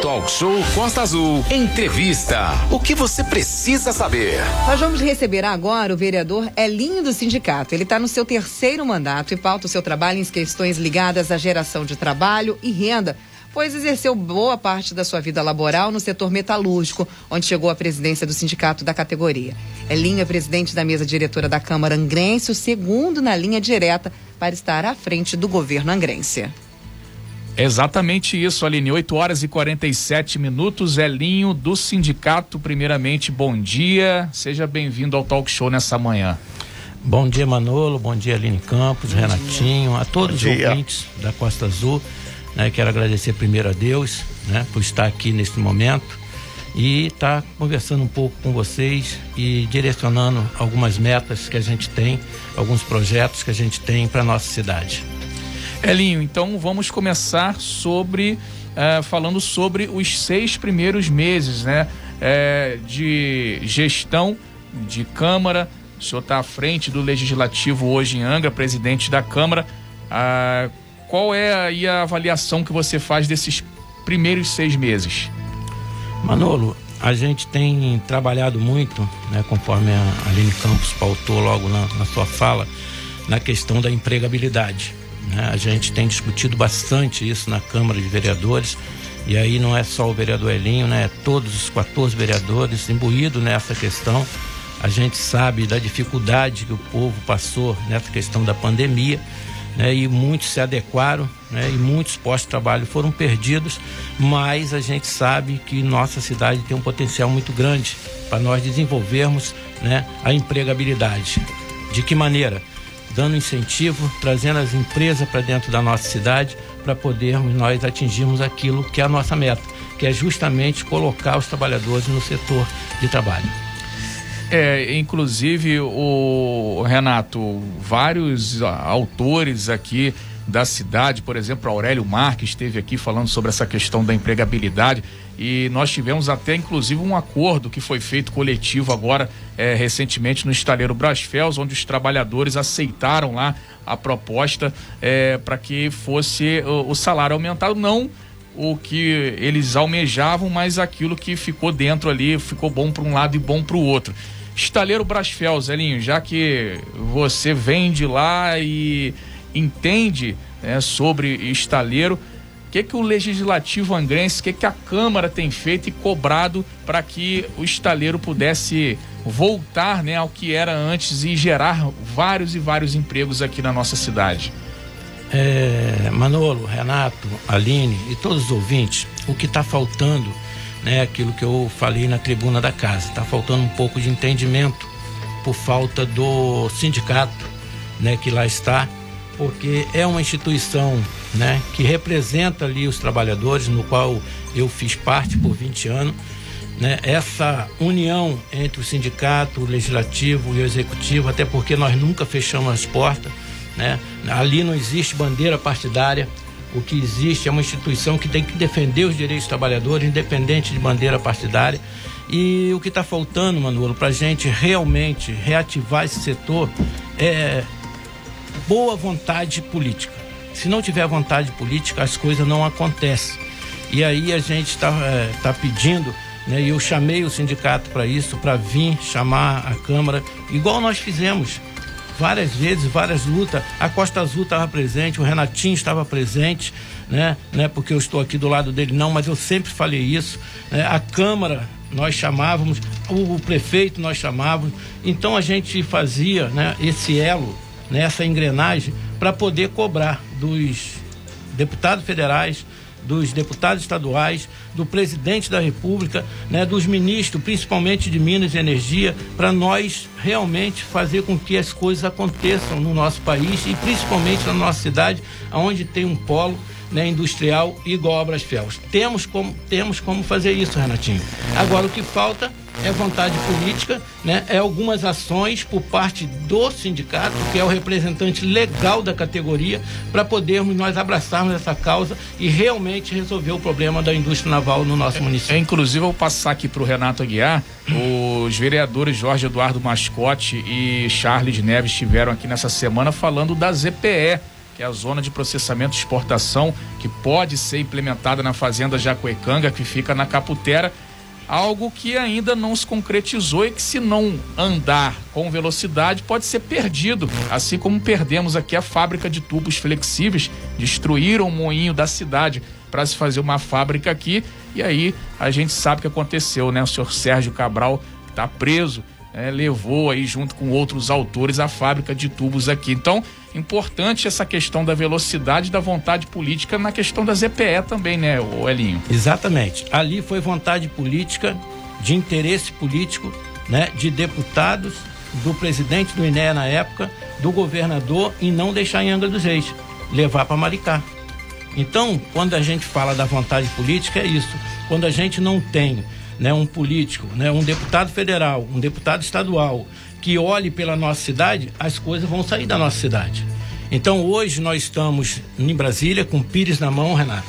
Talk Show Costa Azul. Entrevista. O que você precisa saber? Nós vamos receber agora o vereador Elinho do Sindicato. Ele está no seu terceiro mandato e pauta o seu trabalho em questões ligadas à geração de trabalho e renda pois exerceu boa parte da sua vida laboral no setor metalúrgico, onde chegou à presidência do sindicato da categoria. Elinho é presidente da mesa diretora da Câmara Angrense, o segundo na linha direta para estar à frente do governo angrense. Exatamente isso, Aline. 8 horas e 47 minutos. Elinho do sindicato, primeiramente, bom dia. Seja bem-vindo ao Talk Show nessa manhã. Bom dia, Manolo. Bom dia, Aline Campos, bom Renatinho, dia. a todos bom os dia. ouvintes da Costa Azul. Né? Quero agradecer primeiro a Deus né? por estar aqui nesse momento e estar tá conversando um pouco com vocês e direcionando algumas metas que a gente tem, alguns projetos que a gente tem para nossa cidade. Elinho, então vamos começar sobre uh, falando sobre os seis primeiros meses, né, uh, de gestão de Câmara. O senhor está à frente do Legislativo hoje em Angra, presidente da Câmara. Uh, qual é aí a avaliação que você faz desses primeiros seis meses? Manolo, a gente tem trabalhado muito, né, conforme a Aline Campos pautou logo na, na sua fala, na questão da empregabilidade. Né? A gente tem discutido bastante isso na Câmara de Vereadores. E aí não é só o vereador Elinho, né? Todos os 14 vereadores imbuídos nessa questão. A gente sabe da dificuldade que o povo passou nessa questão da pandemia né, e muitos se adequaram né, e muitos postos de trabalho foram perdidos, mas a gente sabe que nossa cidade tem um potencial muito grande para nós desenvolvermos né, a empregabilidade. De que maneira? Dando incentivo, trazendo as empresas para dentro da nossa cidade para podermos nós atingirmos aquilo que é a nossa meta, que é justamente colocar os trabalhadores no setor de trabalho. É, inclusive o Renato, vários autores aqui da cidade, por exemplo, Aurélio Marques esteve aqui falando sobre essa questão da empregabilidade e nós tivemos até inclusive um acordo que foi feito coletivo agora é, recentemente no estaleiro Brasfels, onde os trabalhadores aceitaram lá a proposta é, para que fosse o, o salário aumentado, não o que eles almejavam, mas aquilo que ficou dentro ali ficou bom para um lado e bom para o outro. Estaleiro Brasfel, Zelinho, já que você vem de lá e entende né, sobre estaleiro, o que, que o Legislativo Angrense, o que, que a Câmara tem feito e cobrado para que o estaleiro pudesse voltar né, ao que era antes e gerar vários e vários empregos aqui na nossa cidade? É, Manolo, Renato, Aline e todos os ouvintes, o que está faltando né, aquilo que eu falei na tribuna da casa. Está faltando um pouco de entendimento por falta do sindicato, né, que lá está, porque é uma instituição, né, que representa ali os trabalhadores, no qual eu fiz parte por 20 anos. Né, essa união entre o sindicato, o legislativo e o executivo, até porque nós nunca fechamos as portas, né? Ali não existe bandeira partidária, o que existe é uma instituição que tem que defender os direitos dos trabalhadores, independente de bandeira partidária. E o que está faltando, Manolo, para a gente realmente reativar esse setor é boa vontade política. Se não tiver vontade política, as coisas não acontecem. E aí a gente está é, tá pedindo, né, e eu chamei o sindicato para isso, para vir chamar a Câmara, igual nós fizemos várias vezes, várias lutas. A Costa Azul estava presente, o Renatinho estava presente, né? né? Porque eu estou aqui do lado dele, não, mas eu sempre falei isso. Né? A Câmara nós chamávamos, o, o, prefeito nós chamávamos. Então a gente fazia né, esse elo, né, essa engrenagem, para poder cobrar dos deputados federais, dos deputados estaduais, do presidente da República, né, dos ministros, principalmente de Minas e Energia, para nós realmente fazer com que as coisas aconteçam no nosso país e principalmente na nossa cidade, onde tem um polo né, industrial igual a Brasfels. Temos como, temos como fazer isso, Renatinho. Agora o que falta é vontade política, né? é algumas ações por parte do sindicato, que é o representante legal da categoria, para podermos nós abraçarmos essa causa e realmente resolver o problema da indústria naval no nosso município. É, inclusive, eu vou passar aqui para o Renato Aguiar, os vereadores Jorge Eduardo Mascote e Charles Neves estiveram aqui nessa semana falando da ZPE que é a zona de processamento e exportação, que pode ser implementada na fazenda Jacuecanga, que fica na Caputera, algo que ainda não se concretizou e que se não andar com velocidade pode ser perdido, assim como perdemos aqui a fábrica de tubos flexíveis, destruíram o moinho da cidade para se fazer uma fábrica aqui. E aí a gente sabe o que aconteceu, né? O senhor Sérgio Cabral está preso é, levou aí junto com outros autores a fábrica de tubos aqui. Então, importante essa questão da velocidade da vontade política na questão da ZPE também, né, o Elinho? Exatamente. Ali foi vontade política, de interesse político, né, de deputados, do presidente do INEA na época, do governador em não deixar em Angra dos Reis, levar para Maricá. Então, quando a gente fala da vontade política, é isso. Quando a gente não tem né, um político, né, um deputado federal, um deputado estadual que olhe pela nossa cidade, as coisas vão sair da nossa cidade. Então hoje nós estamos em Brasília com Pires na mão, Renato,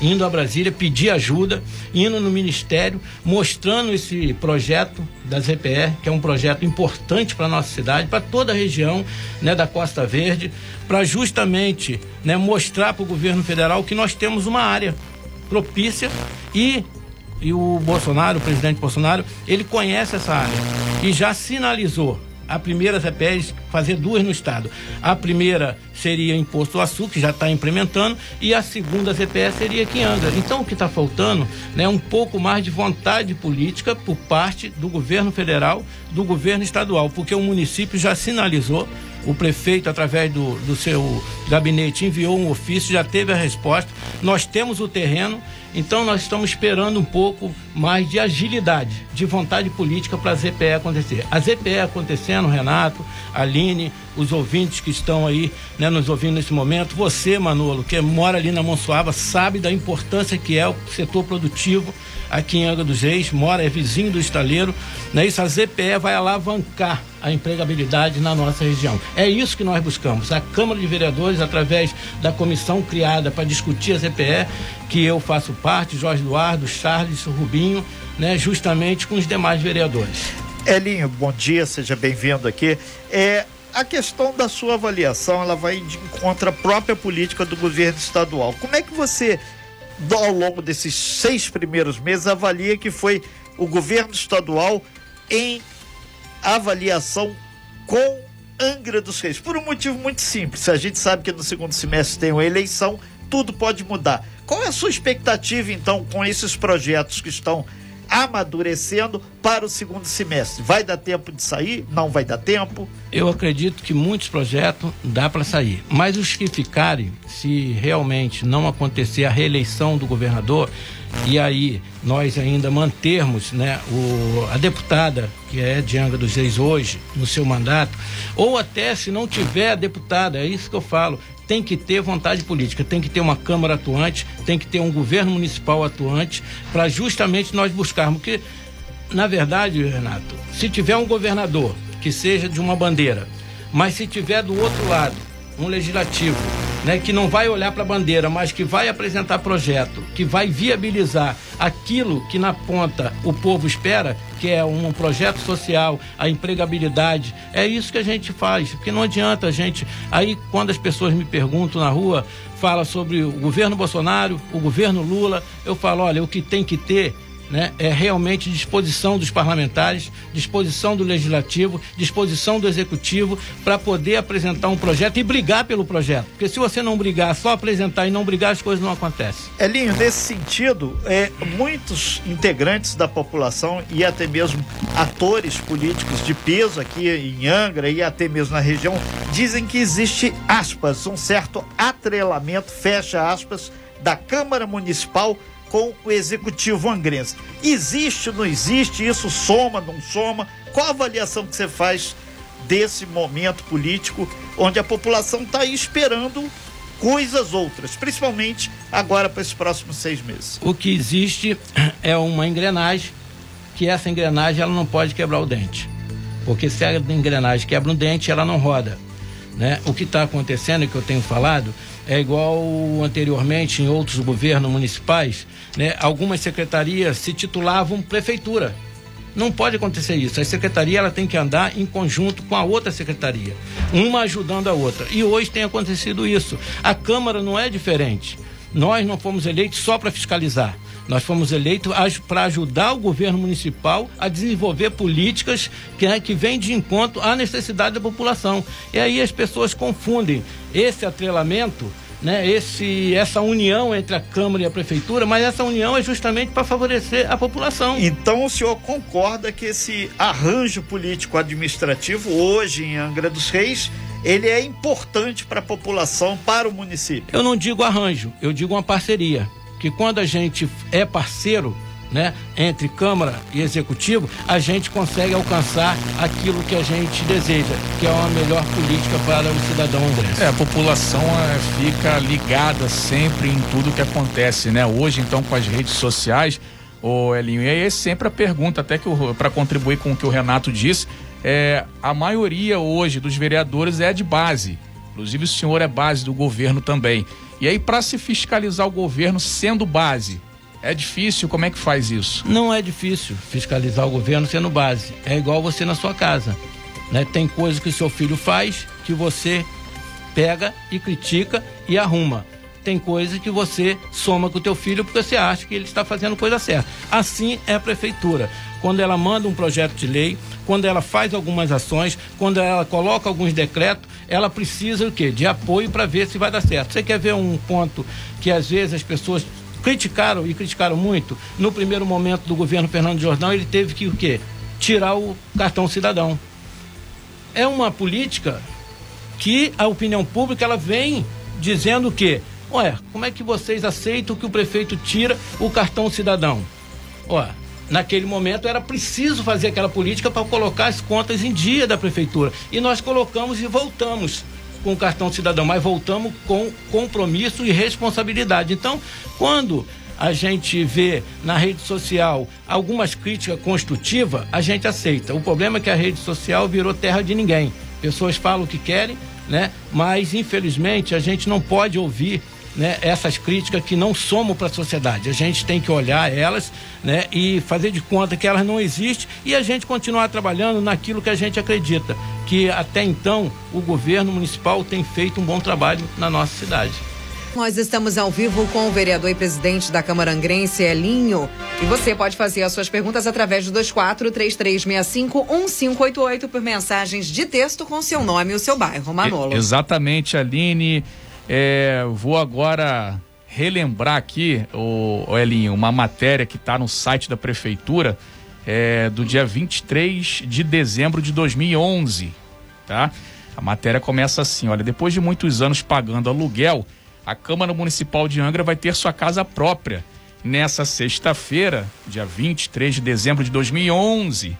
indo a Brasília pedir ajuda, indo no ministério, mostrando esse projeto da ZPR, que é um projeto importante para a nossa cidade, para toda a região né, da Costa Verde, para justamente né, mostrar para o governo federal que nós temos uma área propícia e e o Bolsonaro, o presidente Bolsonaro, ele conhece essa área e já sinalizou a primeira ZPS fazer duas no estado. A primeira seria imposto ao açúcar, que já está implementando, e a segunda ZPS seria aqui em Angra. Então o que está faltando né, é um pouco mais de vontade política por parte do governo federal, do governo estadual, porque o município já sinalizou o prefeito, através do, do seu gabinete, enviou um ofício, já teve a resposta. Nós temos o terreno, então nós estamos esperando um pouco mais de agilidade, de vontade política para a ZPE acontecer. A ZPE acontecendo, Renato, Aline, os ouvintes que estão aí né, nos ouvindo nesse momento, você, Manolo, que mora ali na Monsuaba, sabe da importância que é o setor produtivo aqui em Angra dos Reis, mora, é vizinho do estaleiro, né? Isso a ZPE vai alavancar a empregabilidade na nossa região. É isso que nós buscamos. A Câmara de Vereadores, através da comissão criada para discutir a ZPE, que eu faço parte, Jorge Eduardo, Charles, Rubinho, né? justamente com os demais vereadores. Elinho, bom dia, seja bem-vindo aqui. É, a questão da sua avaliação, ela vai de encontro à própria política do governo estadual. Como é que você ao longo desses seis primeiros meses, avalia que foi o governo estadual em avaliação com Angra dos Reis. Por um motivo muito simples. A gente sabe que no segundo semestre tem uma eleição, tudo pode mudar. Qual é a sua expectativa, então, com esses projetos que estão amadurecendo para o segundo semestre. Vai dar tempo de sair? Não vai dar tempo? Eu acredito que muitos projetos dá para sair, mas os que ficarem, se realmente não acontecer a reeleição do governador e aí nós ainda mantermos né, o, a deputada que é de Angra dos Reis hoje no seu mandato, ou até se não tiver a deputada, é isso que eu falo, tem que ter vontade política, tem que ter uma Câmara atuante, tem que ter um governo municipal atuante, para justamente nós buscarmos. Porque, na verdade, Renato, se tiver um governador que seja de uma bandeira, mas se tiver do outro lado um legislativo né, que não vai olhar para a bandeira, mas que vai apresentar projeto, que vai viabilizar aquilo que na ponta o povo espera, que é um projeto social, a empregabilidade. É isso que a gente faz, porque não adianta a gente. Aí, quando as pessoas me perguntam na rua, fala sobre o governo Bolsonaro, o governo Lula, eu falo: olha, o que tem que ter né, é realmente disposição dos parlamentares, disposição do legislativo, disposição do executivo para poder apresentar um projeto e brigar pelo projeto. Porque se você não brigar, só apresentar e não brigar, as coisas não acontecem. Elinho, nesse sentido, é, muitos integrantes da população e até mesmo atores políticos de peso aqui em Angra e até mesmo na região dizem que existe aspas, um certo atrelamento, fecha aspas, da Câmara Municipal com o executivo angrense. Existe, não existe? Isso soma, não soma? Qual a avaliação que você faz desse momento político onde a população está esperando coisas outras, principalmente agora para esses próximos seis meses? O que existe é uma engrenagem que essa engrenagem ela não pode quebrar o dente, porque se a engrenagem quebra um dente, ela não roda. Né? O que está acontecendo, que eu tenho falado, é igual anteriormente em outros governos municipais, né? algumas secretarias se titulavam prefeitura. Não pode acontecer isso. A secretaria ela tem que andar em conjunto com a outra secretaria, uma ajudando a outra. E hoje tem acontecido isso. A Câmara não é diferente. Nós não fomos eleitos só para fiscalizar. Nós fomos eleitos para ajudar o governo municipal a desenvolver políticas que, né, que vêm de encontro à necessidade da população. E aí as pessoas confundem esse atrelamento né, esse, essa união entre a Câmara e a Prefeitura, mas essa união é justamente para favorecer a população. Então o senhor concorda que esse arranjo político-administrativo hoje em Angra dos Reis ele é importante para a população, para o município? Eu não digo arranjo, eu digo uma parceria. Que quando a gente é parceiro, né, entre Câmara e Executivo, a gente consegue alcançar aquilo que a gente deseja, que é uma melhor política para o cidadão André. É, a população é, fica ligada sempre em tudo que acontece, né? Hoje, então, com as redes sociais, o Elinho, e aí é sempre a pergunta, até que para contribuir com o que o Renato disse, é, a maioria hoje dos vereadores é de base. Inclusive o senhor é base do governo também. E aí, para se fiscalizar o governo sendo base, é difícil? Como é que faz isso? Não é difícil fiscalizar o governo sendo base. É igual você na sua casa. Né? Tem coisas que o seu filho faz que você pega e critica e arruma. Tem coisas que você soma com o teu filho porque você acha que ele está fazendo coisa certa. Assim é a prefeitura. Quando ela manda um projeto de lei, quando ela faz algumas ações, quando ela coloca alguns decretos, ela precisa o quê? De apoio para ver se vai dar certo. Você quer ver um ponto que às vezes as pessoas criticaram e criticaram muito. No primeiro momento do governo Fernando Jordão, ele teve que o quê? Tirar o cartão cidadão. É uma política que a opinião pública ela vem dizendo que, ué, como é que vocês aceitam que o prefeito tira o cartão cidadão? Ué, naquele momento era preciso fazer aquela política para colocar as contas em dia da prefeitura. E nós colocamos e voltamos com o cartão cidadão, mas voltamos com compromisso e responsabilidade. Então, quando a gente vê na rede social algumas críticas construtivas, a gente aceita. O problema é que a rede social virou terra de ninguém. Pessoas falam o que querem, né? Mas infelizmente a gente não pode ouvir né, essas críticas que não somam para a sociedade. A gente tem que olhar elas né, e fazer de conta que elas não existem e a gente continuar trabalhando naquilo que a gente acredita, que até então o governo municipal tem feito um bom trabalho na nossa cidade. Nós estamos ao vivo com o vereador e presidente da Câmara Angrense, Elinho. E você pode fazer as suas perguntas através do 2433651588 por mensagens de texto com seu nome e o seu bairro, Manolo. exatamente, Aline. É, vou agora relembrar aqui, o, o Elinho, uma matéria que está no site da prefeitura é, do dia 23 de dezembro de 2011, tá? A matéria começa assim, olha, depois de muitos anos pagando aluguel, a Câmara Municipal de Angra vai ter sua casa própria. Nessa sexta-feira, dia 23 de dezembro de 2011,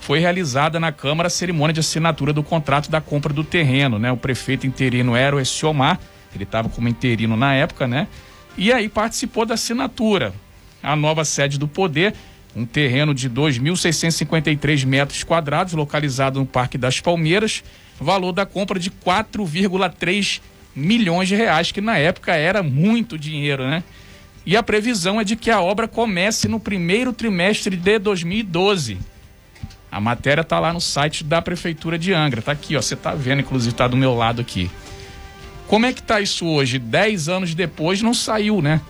foi realizada na Câmara a cerimônia de assinatura do contrato da compra do terreno, né? O prefeito interino era o Essiomar, ele estava como interino na época, né? E aí participou da assinatura. A nova sede do Poder, um terreno de 2.653 metros quadrados, localizado no Parque das Palmeiras, valor da compra de 4,3 milhões de reais, que na época era muito dinheiro, né? E a previsão é de que a obra comece no primeiro trimestre de 2012. A matéria está lá no site da Prefeitura de Angra. Tá aqui, ó. Você tá vendo, inclusive, tá do meu lado aqui. Como é que tá isso hoje? Dez anos depois não saiu, né?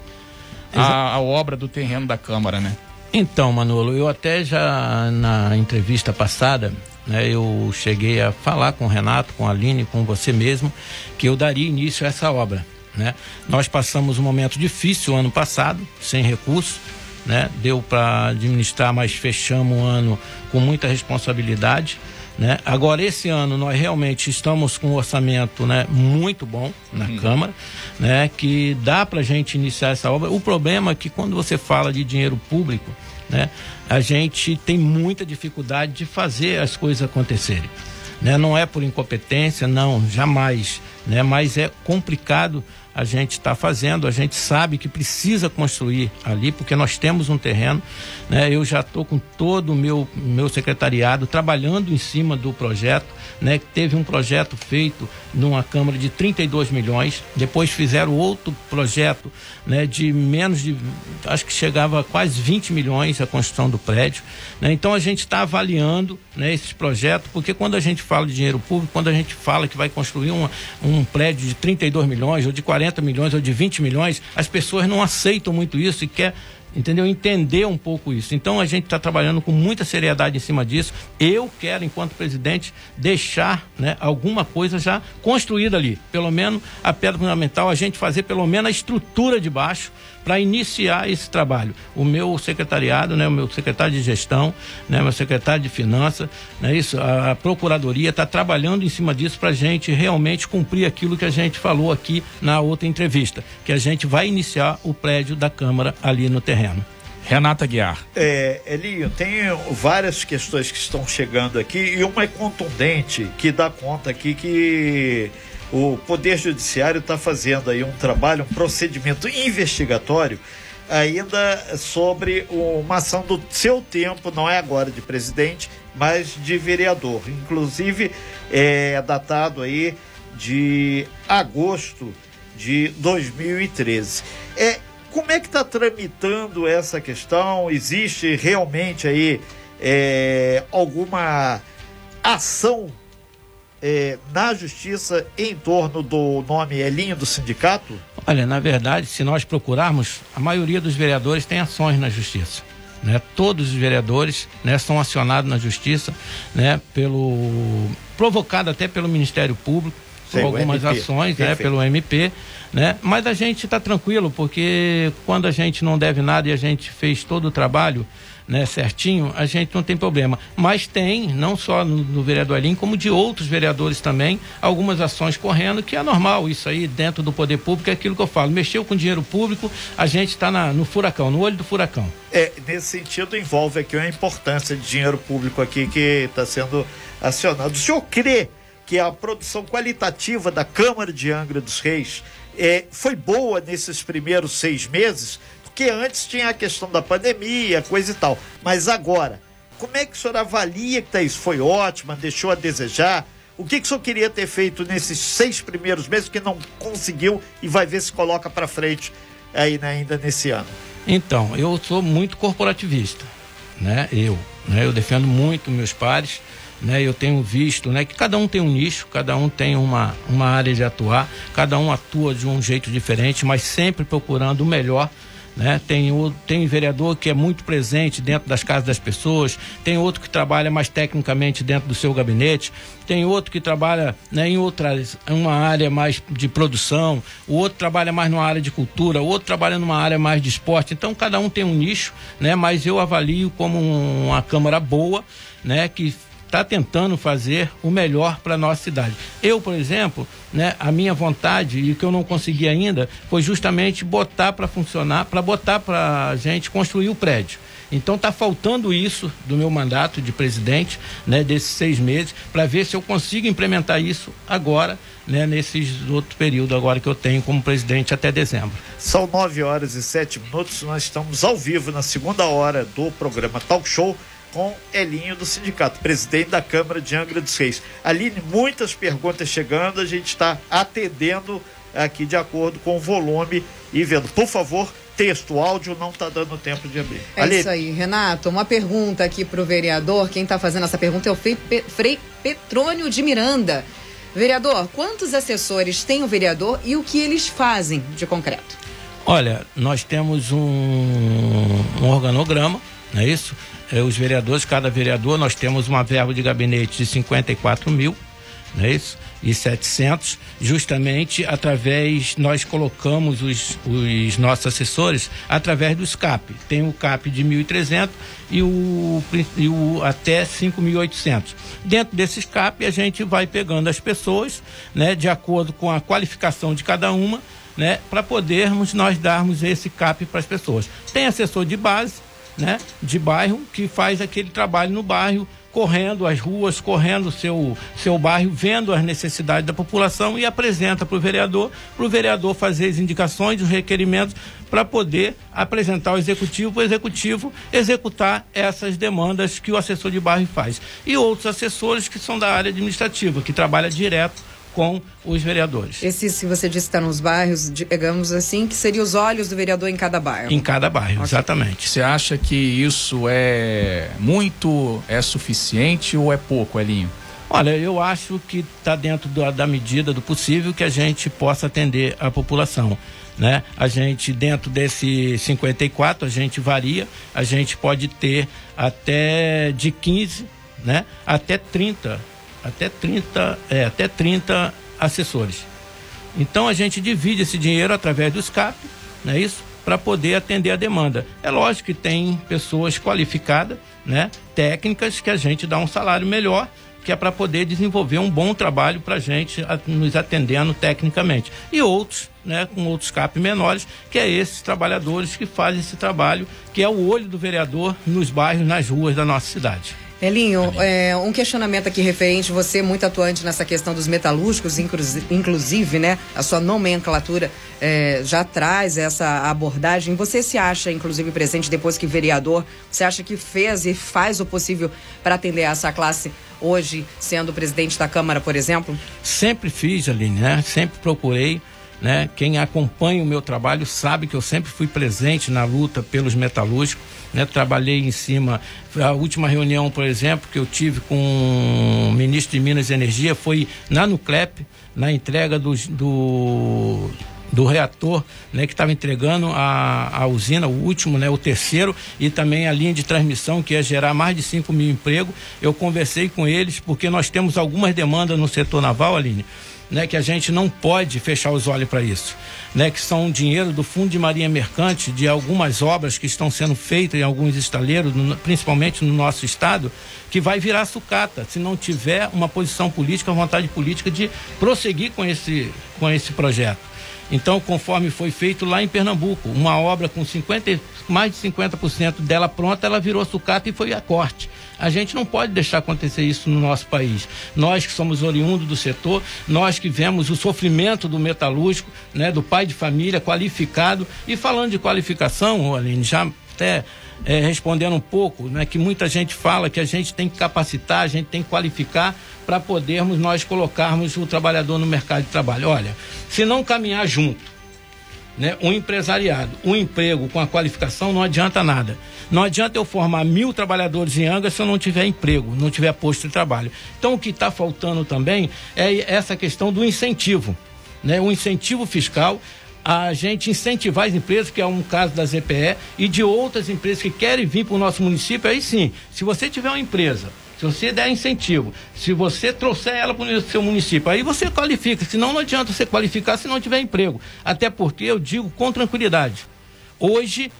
A, a, obra do terreno da Câmara, né? Então, Manolo, eu até já na entrevista passada, né, eu cheguei a falar com o Renato, com a Aline, com você mesmo, que eu daria início a essa obra. Né? Nós passamos um momento difícil ano passado, sem recursos né? Deu para administrar, mas fechamos o ano com muita responsabilidade. Né? Agora, esse ano, nós realmente estamos com um orçamento né, muito bom na uhum. Câmara, né, que dá para a gente iniciar essa obra. O problema é que quando você fala de dinheiro público, né, a gente tem muita dificuldade de fazer as coisas acontecerem. Né? Não é por incompetência, não, jamais. Né? Mas é complicado a gente está fazendo, a gente sabe que precisa construir ali, porque nós temos um terreno, né? Eu já estou com todo o meu, meu secretariado trabalhando em cima do projeto, né? Teve um projeto feito numa Câmara de 32 milhões, depois fizeram outro projeto, né? De menos de, acho que chegava a quase 20 milhões a construção do prédio, né? Então a gente está avaliando, né? Esses projetos, porque quando a gente fala de dinheiro público, quando a gente fala que vai construir uma, um prédio de 32 milhões ou de 40 40 milhões ou de 20 milhões, as pessoas não aceitam muito isso e quer entendeu? Entender um pouco isso. Então a gente está trabalhando com muita seriedade em cima disso. Eu quero, enquanto presidente, deixar né, alguma coisa já construída ali. Pelo menos a pedra fundamental, a gente fazer pelo menos a estrutura de baixo para iniciar esse trabalho. O meu secretariado, né, o meu secretário de gestão, né, meu secretário de finanças, né, isso, a procuradoria está trabalhando em cima disso para a gente realmente cumprir aquilo que a gente falou aqui na outra entrevista, que a gente vai iniciar o prédio da Câmara ali no terreno. Renata Guiar. É, Elinho, tem várias questões que estão chegando aqui e uma é contundente que dá conta aqui que o Poder Judiciário está fazendo aí um trabalho, um procedimento investigatório ainda sobre uma ação do seu tempo, não é agora de presidente, mas de vereador. Inclusive é datado aí de agosto de 2013. É, como é que está tramitando essa questão? Existe realmente aí é, alguma ação é, na justiça em torno do nome Elinho do sindicato? Olha, na verdade, se nós procurarmos, a maioria dos vereadores tem ações na justiça. Né? Todos os vereadores né, são acionados na justiça, né, pelo provocado até pelo Ministério Público, por algumas MP. ações, né, pelo MP, né? Mas a gente está tranquilo porque quando a gente não deve nada e a gente fez todo o trabalho, né, certinho, a gente não tem problema. Mas tem, não só no, no vereador Elim, como de outros vereadores também, algumas ações correndo, que é normal isso aí dentro do poder público, é aquilo que eu falo. Mexeu com dinheiro público, a gente está no furacão, no olho do furacão. É, nesse sentido envolve aqui a importância de dinheiro público aqui que está sendo acionado. O senhor crê que a produção qualitativa da Câmara de Angra dos Reis é, foi boa nesses primeiros seis meses? Porque antes tinha a questão da pandemia, coisa e tal. Mas agora, como é que o senhor avalia que tá isso? Foi ótima, deixou a desejar? O que, que o senhor queria ter feito nesses seis primeiros meses que não conseguiu e vai ver se coloca para frente aí né, ainda nesse ano? Então, eu sou muito corporativista, né? Eu, né? Eu defendo muito meus pares, né? Eu tenho visto, né, que cada um tem um nicho, cada um tem uma, uma área de atuar, cada um atua de um jeito diferente, mas sempre procurando o melhor né? Tem, tem vereador que é muito presente dentro das casas das pessoas, tem outro que trabalha mais tecnicamente dentro do seu gabinete, tem outro que trabalha né, em outras, uma área mais de produção, o outro trabalha mais numa área de cultura, o outro trabalha numa área mais de esporte. Então cada um tem um nicho, né? Mas eu avalio como uma Câmara boa, né? Que está tentando fazer o melhor para a nossa cidade. Eu, por exemplo, né, a minha vontade e o que eu não consegui ainda foi justamente botar para funcionar, para botar para a gente construir o prédio. Então está faltando isso do meu mandato de presidente, né, desses seis meses, para ver se eu consigo implementar isso agora, né, nesses outro período agora que eu tenho como presidente até dezembro. São nove horas e sete minutos. Nós estamos ao vivo na segunda hora do programa Talk Show com Elinho do sindicato, presidente da Câmara de Angra dos Reis. Aline, muitas perguntas chegando, a gente está atendendo aqui de acordo com o volume e vendo. Por favor, texto, áudio não está dando tempo de abrir. É Aline. isso aí, Renato. Uma pergunta aqui para o vereador. Quem está fazendo essa pergunta é o Frei Petrônio de Miranda. Vereador, quantos assessores tem o vereador e o que eles fazem de concreto? Olha, nós temos um, um organograma, não é isso? é, os vereadores, cada vereador, nós temos uma verba de gabinete de 54 mil, não é isso? E 700, justamente através, nós colocamos os, os nossos assessores através do SCAP. Tem o CAP de 1.300 e o, e o até 5.800. Dentro desse SCAP, a gente vai pegando as pessoas, né, de acordo com a qualificação de cada uma, né, para podermos nós darmos esse CAP para as pessoas. Tem assessor de base, né, de bairro que faz aquele trabalho no bairro correndo as ruas, correndo seu, seu bairro, vendo as necessidades da população e apresenta para o vereador, para o vereador fazer as indicações, os requerimentos, para poder apresentar ao executivo, para o executivo executar essas demandas que o assessor de bairro faz. E outros assessores que são da área administrativa, que trabalha direto com os vereadores. Esse, se você disse está nos bairros, digamos assim, que seria os olhos do vereador em cada bairro. Em cada bairro, okay. exatamente. Você acha que isso é muito, é suficiente ou é pouco, Elinho? Olha, eu acho que está dentro da, da medida do possível que a gente possa atender a população. Né? A gente, dentro desse 54, a gente varia, a gente pode ter até de 15, né? Até 30 até 30, é, até 30 assessores. Então a gente divide esse dinheiro através do SCAP, é isso? Para poder atender a demanda. É lógico que tem pessoas qualificadas, né? Técnicas que a gente dá um salário melhor, que é para poder desenvolver um bom trabalho para a gente nos atendendo tecnicamente. E outros, né, com outros CAP menores, que é esses trabalhadores que fazem esse trabalho, que é o olho do vereador nos bairros, nas ruas da nossa cidade. Elinho, é, um questionamento aqui referente, você muito atuante nessa questão dos metalúrgicos, inclusive, né? A sua nomenclatura é, já traz essa abordagem. Você se acha, inclusive, presente depois que vereador, você acha que fez e faz o possível para atender essa classe hoje, sendo presidente da Câmara, por exemplo? Sempre fiz, Aline, né? Sempre procurei né? Quem acompanha o meu trabalho sabe que eu sempre fui presente na luta pelos metalúrgicos, né? Trabalhei em cima. A última reunião, por exemplo, que eu tive com o ministro de Minas e Energia foi na Nuclep, na entrega do, do do reator, né, que estava entregando a, a usina, o último, né, o terceiro, e também a linha de transmissão que ia gerar mais de 5 mil empregos. Eu conversei com eles porque nós temos algumas demandas no setor naval, Aline, né, que a gente não pode fechar os olhos para isso, né, que são dinheiro do Fundo de Marinha Mercante de algumas obras que estão sendo feitas em alguns estaleiros, principalmente no nosso estado, que vai virar sucata se não tiver uma posição política, vontade política de prosseguir com esse, com esse projeto. Então, conforme foi feito lá em Pernambuco, uma obra com 50, mais de 50% dela pronta, ela virou sucata e foi a corte. A gente não pode deixar acontecer isso no nosso país. Nós que somos oriundos do setor, nós que vemos o sofrimento do metalúrgico, né, do pai de família qualificado. E falando de qualificação, Aline, já até é, respondendo um pouco, né, que muita gente fala que a gente tem que capacitar, a gente tem que qualificar para podermos nós colocarmos o trabalhador no mercado de trabalho. Olha, se não caminhar junto, né, um empresariado, um emprego com a qualificação, não adianta nada. Não adianta eu formar mil trabalhadores em Angra se eu não tiver emprego, não tiver posto de trabalho. Então o que está faltando também é essa questão do incentivo, né? O incentivo fiscal a gente incentivar as empresas, que é um caso da ZPE, e de outras empresas que querem vir para o nosso município, aí sim, se você tiver uma empresa, se você der incentivo, se você trouxer ela para o seu município, aí você qualifica, senão não adianta você qualificar se não tiver emprego. Até porque eu digo com tranquilidade. Hoje,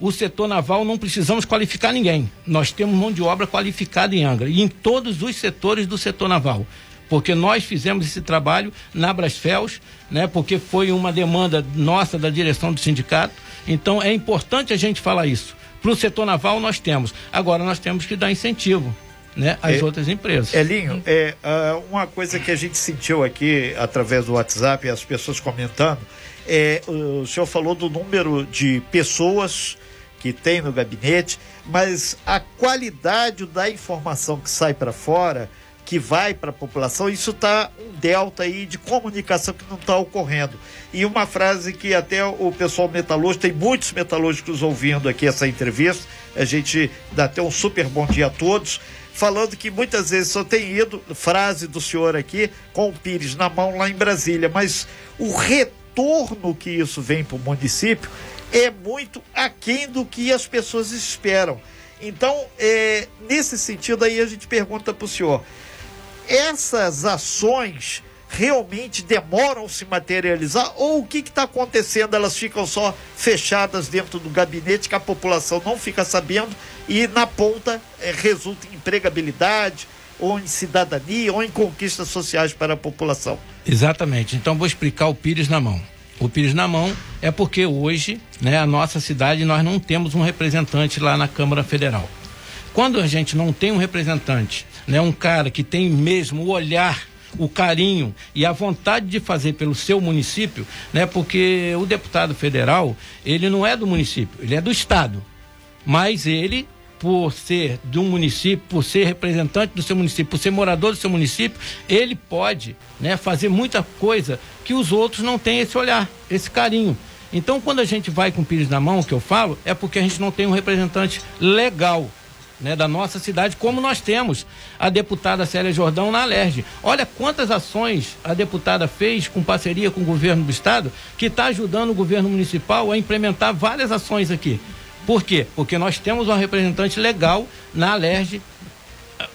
o setor naval não precisamos qualificar ninguém. Nós temos mão de obra qualificada em Angra e em todos os setores do setor naval. Porque nós fizemos esse trabalho na Brasfels, né? Porque foi uma demanda nossa da direção do sindicato. Então é importante a gente falar isso. Para o setor naval nós temos. Agora nós temos que dar incentivo. Né, às é, outras empresas. Elinho, é, uh, uma coisa que a gente sentiu aqui através do WhatsApp, as pessoas comentando, é, o senhor falou do número de pessoas que tem no gabinete, mas a qualidade da informação que sai para fora, que vai para a população, isso está um delta aí de comunicação que não está ocorrendo. E uma frase que até o pessoal metalúrgico, tem muitos metalúrgicos ouvindo aqui essa entrevista, a gente dá até um super bom dia a todos, falando que muitas vezes só tem ido, frase do senhor aqui, com o Pires na mão lá em Brasília, mas o retorno que isso vem para o município é muito aquém do que as pessoas esperam. Então, é, nesse sentido aí, a gente pergunta para o senhor: essas ações realmente demoram se materializar ou o que está acontecendo? Elas ficam só fechadas dentro do gabinete que a população não fica sabendo e na ponta é, resulta em empregabilidade ou em cidadania ou em conquistas sociais para a população. Exatamente. Então vou explicar o Pires na mão o Pires na mão é porque hoje, né, a nossa cidade, nós não temos um representante lá na Câmara Federal. Quando a gente não tem um representante, né, um cara que tem mesmo o olhar o carinho e a vontade de fazer pelo seu município, né? Porque o deputado federal, ele não é do município, ele é do estado. Mas ele por ser de um município, por ser representante do seu município, por ser morador do seu município, ele pode né, fazer muita coisa que os outros não têm esse olhar, esse carinho. Então, quando a gente vai com o Pires na mão, que eu falo, é porque a gente não tem um representante legal né, da nossa cidade, como nós temos a deputada Célia Jordão na Alerj. Olha quantas ações a deputada fez com parceria com o governo do estado, que está ajudando o governo municipal a implementar várias ações aqui. Por quê? Porque nós temos uma representante legal na Alerj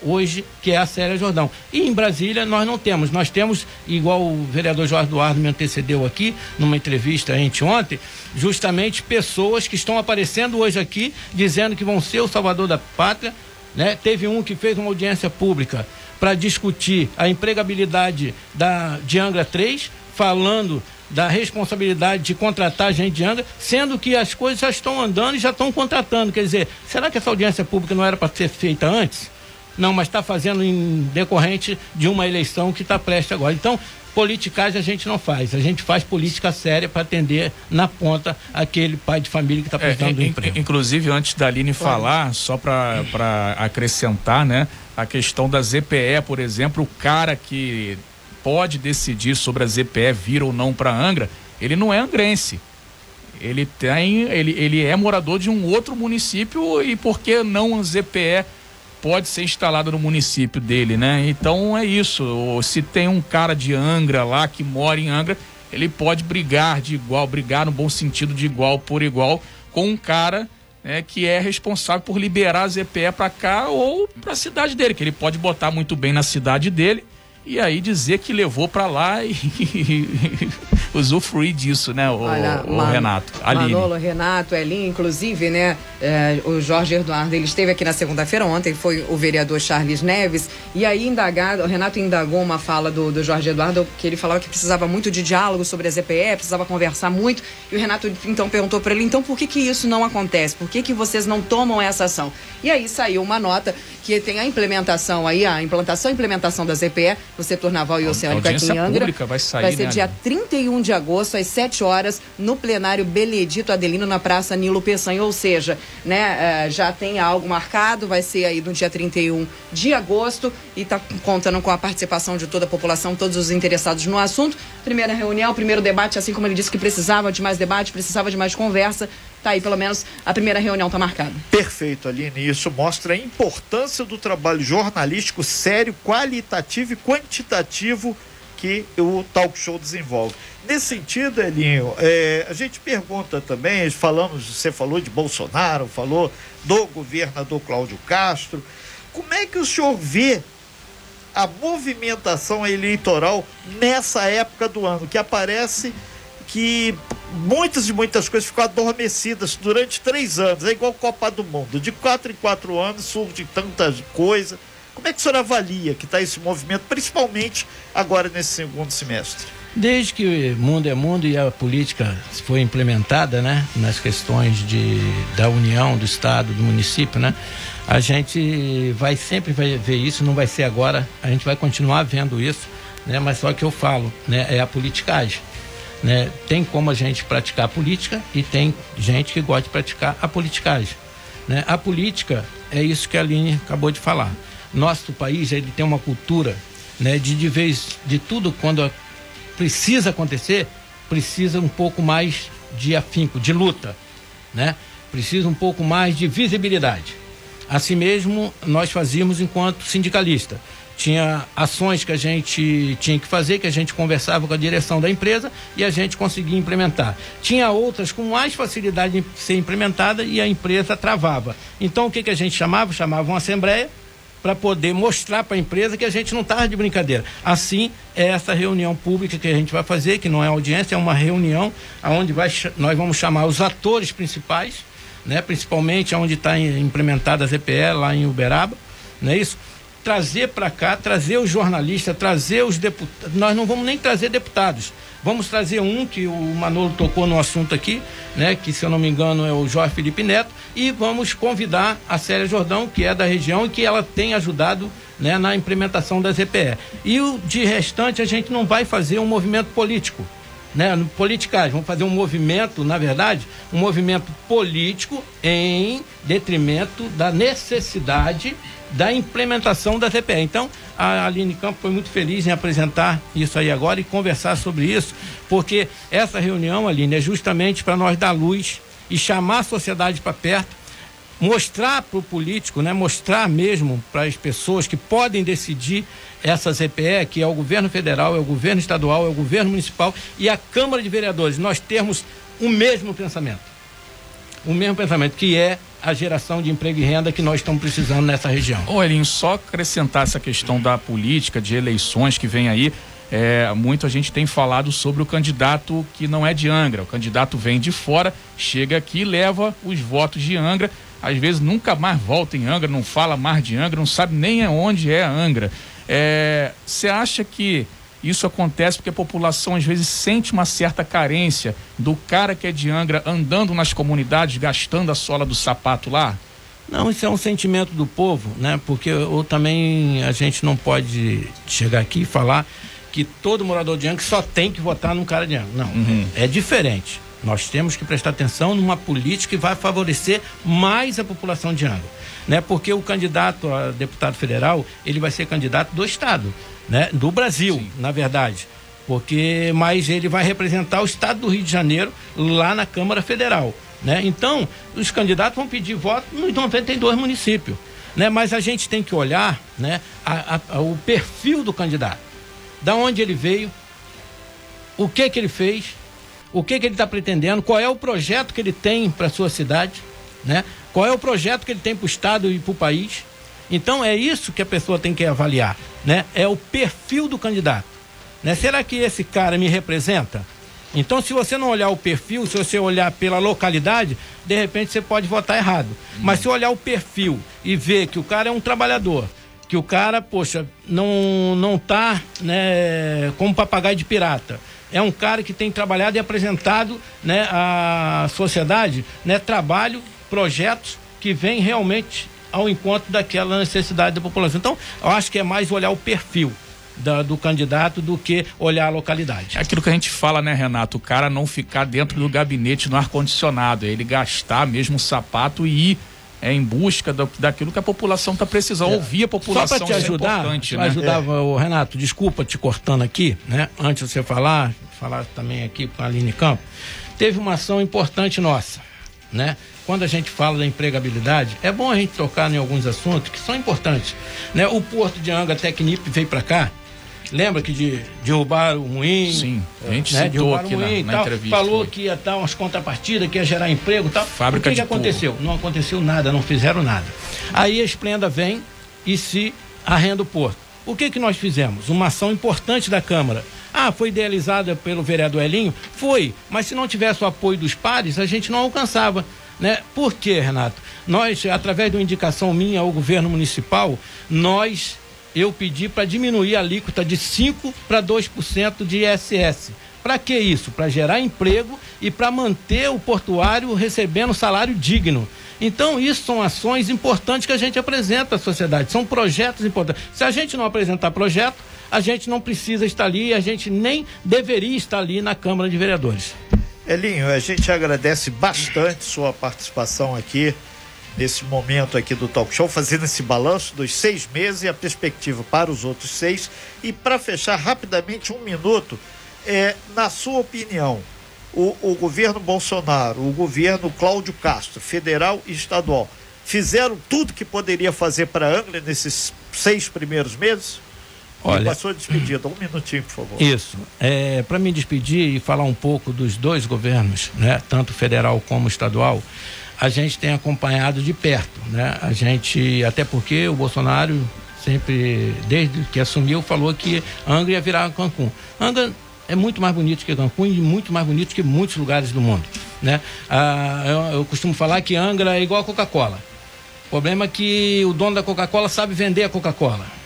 hoje, que é a Célia Jordão. E em Brasília nós não temos. Nós temos, igual o vereador Jorge Eduardo me antecedeu aqui, numa entrevista ontem, justamente pessoas que estão aparecendo hoje aqui, dizendo que vão ser o salvador da pátria. Né? Teve um que fez uma audiência pública para discutir a empregabilidade da, de Angra 3, falando da responsabilidade de contratar gente de Angra, sendo que as coisas já estão andando e já estão contratando. Quer dizer, será que essa audiência pública não era para ser feita antes? Não, mas está fazendo em decorrente de uma eleição que está prestes agora. Então, politicagem a gente não faz. A gente faz política séria para atender na ponta aquele pai de família que está precisando é, do emprego. Inclusive, antes da Aline falar, só para acrescentar, né? A questão da ZPE, por exemplo, o cara que pode decidir sobre a ZPE vir ou não para Angra, ele não é angrense. Ele tem, ele, ele é morador de um outro município e por que não a ZPE pode ser instalada no município dele, né? Então é isso. Se tem um cara de Angra lá que mora em Angra, ele pode brigar de igual, brigar no bom sentido de igual por igual com um cara né, que é responsável por liberar a ZPE para cá ou para a cidade dele, que ele pode botar muito bem na cidade dele e aí dizer que levou para lá e usufruir disso, né, o, Olha, o Renato. Aline. Manolo, Renato, Elin, inclusive, né, é, o Jorge Eduardo, ele esteve aqui na segunda-feira, ontem foi o vereador Charles Neves, e aí indagado, o Renato indagou uma fala do, do Jorge Eduardo, que ele falava que precisava muito de diálogo sobre a ZPE, precisava conversar muito, e o Renato então perguntou para ele, então por que que isso não acontece? Por que que vocês não tomam essa ação? E aí saiu uma nota que tem a implementação aí, a implantação e implementação da ZPE no setor naval e oceânico aqui em Angra. vai sair, Vai ser né, dia 31 de agosto, às 7 horas, no plenário Benedito Adelino, na Praça Nilo Peçanha. Ou seja, né, eh, já tem algo marcado, vai ser aí no dia 31 de agosto e está contando com a participação de toda a população, todos os interessados no assunto. Primeira reunião, primeiro debate, assim como ele disse que precisava de mais debate, precisava de mais conversa. Tá aí, pelo menos a primeira reunião está marcada. Perfeito, Aline. Isso mostra a importância do trabalho jornalístico sério, qualitativo e quantitativo que o talk show desenvolve. Nesse sentido, Elinho, é, a gente pergunta também, falamos, você falou de Bolsonaro, falou do governador Cláudio Castro. Como é que o senhor vê a movimentação eleitoral nessa época do ano, que aparece que muitas e muitas coisas ficam adormecidas durante três anos. É igual Copa do Mundo. De quatro em quatro anos surge tanta coisa. Como é que o senhor avalia que está esse movimento, principalmente agora nesse segundo semestre? Desde que mundo é mundo e a política foi implementada, né, nas questões de, da união do estado, do município, né, a gente vai sempre vai ver isso, não vai ser agora, a gente vai continuar vendo isso, né, mas só que eu falo, né, é a politicagem. Né? Tem como a gente praticar a política e tem gente que gosta de praticar a politicagem. Né? A política é isso que a Aline acabou de falar. Nosso país ele tem uma cultura né, de de vez de tudo quando precisa acontecer, precisa um pouco mais de afinco, de luta, né? Precisa um pouco mais de visibilidade. Assim mesmo nós fazíamos enquanto sindicalista tinha ações que a gente tinha que fazer, que a gente conversava com a direção da empresa e a gente conseguia implementar. Tinha outras com mais facilidade de ser implementada e a empresa travava. Então o que, que a gente chamava? Chamava uma assembleia para poder mostrar para a empresa que a gente não estava de brincadeira. Assim, é essa reunião pública que a gente vai fazer, que não é audiência, é uma reunião onde vai, nós vamos chamar os atores principais, né, principalmente onde está implementada a ZPE, lá em Uberaba, não é isso? Trazer para cá, trazer os jornalistas, trazer os deputados. Nós não vamos nem trazer deputados. Vamos trazer um que o Manolo tocou no assunto aqui, né? Que se eu não me engano é o Jorge Felipe Neto, e vamos convidar a Célia Jordão, que é da região e que ela tem ajudado né, na implementação das EPE. E o de restante a gente não vai fazer um movimento político né, politicagem, vamos fazer um movimento, na verdade, um movimento político em detrimento da necessidade da implementação da TPE. Então, a Aline Campos foi muito feliz em apresentar isso aí agora e conversar sobre isso, porque essa reunião, Aline, é justamente para nós dar luz e chamar a sociedade para perto mostrar para o político, né, mostrar mesmo para as pessoas que podem decidir essa CPE, que é o governo federal, é o governo estadual, é o governo municipal e a Câmara de Vereadores, nós temos o mesmo pensamento. O mesmo pensamento, que é a geração de emprego e renda que nós estamos precisando nessa região. Ô, Elinho, só acrescentar essa questão da política, de eleições que vem aí. É, muito a gente tem falado sobre o candidato que não é de Angra. O candidato vem de fora, chega aqui, leva os votos de Angra às vezes nunca mais volta em Angra, não fala mais de Angra, não sabe nem onde é Angra. Você é, acha que isso acontece porque a população às vezes sente uma certa carência do cara que é de Angra andando nas comunidades, gastando a sola do sapato lá? Não, isso é um sentimento do povo, né? Porque ou também a gente não pode chegar aqui e falar que todo morador de Angra só tem que votar num cara de Angra. Não, uhum. é diferente. Nós temos que prestar atenção numa política que vai favorecer mais a população de Angra, né? Porque o candidato a deputado federal, ele vai ser candidato do estado, né? Do Brasil, Sim. na verdade. Porque mas ele vai representar o estado do Rio de Janeiro lá na Câmara Federal, né? Então, os candidatos vão pedir voto nos 92 municípios, né? Mas a gente tem que olhar, né, a, a, o perfil do candidato. Da onde ele veio, o que que ele fez, o que, que ele está pretendendo, qual é o projeto que ele tem para a sua cidade, né? qual é o projeto que ele tem para o Estado e para o país. Então é isso que a pessoa tem que avaliar, né? É o perfil do candidato. Né? Será que esse cara me representa? Então, se você não olhar o perfil, se você olhar pela localidade, de repente você pode votar errado. Mas se olhar o perfil e ver que o cara é um trabalhador, que o cara, poxa, não não tá, né, como papagaio de pirata, é um cara que tem trabalhado e apresentado né, à sociedade né, trabalho, projetos que vêm realmente ao encontro daquela necessidade da população. Então, eu acho que é mais olhar o perfil. Da, do candidato do que olhar a localidade. É aquilo que a gente fala, né, Renato? O cara não ficar dentro do gabinete no ar-condicionado, é ele gastar mesmo o sapato e ir é, em busca daquilo que a população está precisando, é. ouvir a população. Só para te ajudar, é né? ajudar é. o Renato, desculpa te cortando aqui, né? Antes de você falar, falar também aqui com a Aline Campo, teve uma ação importante nossa, né? Quando a gente fala da empregabilidade, é bom a gente tocar em alguns assuntos que são importantes, né? O Porto de Anga Tecnip veio para cá, lembra que de, derrubaram o moinho? Sim, a gente né? citou aqui na, na tal, entrevista. Falou foi. que ia dar umas contrapartidas, que ia gerar emprego e tal. Fábrica o que, que aconteceu? Não aconteceu nada, não fizeram nada. Aí a Esplenda vem e se arrenda o porto. O que que nós fizemos? Uma ação importante da Câmara ah, foi idealizada pelo vereador Elinho? Foi, mas se não tivesse o apoio dos pares, a gente não alcançava. Né? Por quê, Renato? Nós, através de uma indicação minha ao governo municipal, nós, eu pedi para diminuir a alíquota de 5% para 2% de ISS. Para que isso? Para gerar emprego e para manter o portuário recebendo salário digno. Então, isso são ações importantes que a gente apresenta à sociedade, são projetos importantes. Se a gente não apresentar projeto, a gente não precisa estar ali, a gente nem deveria estar ali na Câmara de Vereadores. Elinho, a gente agradece bastante sua participação aqui nesse momento aqui do Talk Show, fazendo esse balanço dos seis meses e a perspectiva para os outros seis. E para fechar rapidamente um minuto, é, na sua opinião, o, o governo Bolsonaro, o governo Cláudio Castro, federal e estadual, fizeram tudo que poderia fazer para a Angra nesses seis primeiros meses? Olha, passou a despedida, um minutinho, por favor. Isso. É, Para me despedir e falar um pouco dos dois governos, né, tanto federal como estadual, a gente tem acompanhado de perto, né? A gente, até porque o Bolsonaro sempre, desde que assumiu, falou que Angra ia virar Cancún. Angra é muito mais bonito que Cancún e muito mais bonito que muitos lugares do mundo, né? Ah, eu, eu costumo falar que Angra é igual a Coca-Cola O problema é que o dono da Coca-Cola sabe vender a Coca-Cola.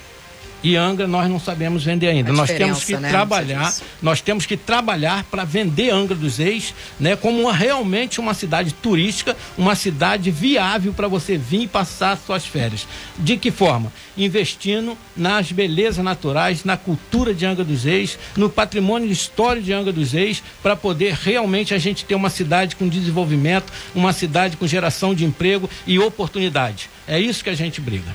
E Angra nós não sabemos vender ainda. A Nós temos que né? trabalhar, nós temos que trabalhar para vender Angra dos Reis, né, como uma- realmente uma cidade turística, uma cidade viável para você vir e passar suas férias. De que forma? Investindo nas belezas naturais, na cultura de Angra dos Reis, no patrimônio histórico de Angra dos Reis, para poder realmente a gente ter uma cidade com desenvolvimento, uma cidade com geração de emprego e oportunidade. É isso que a gente briga.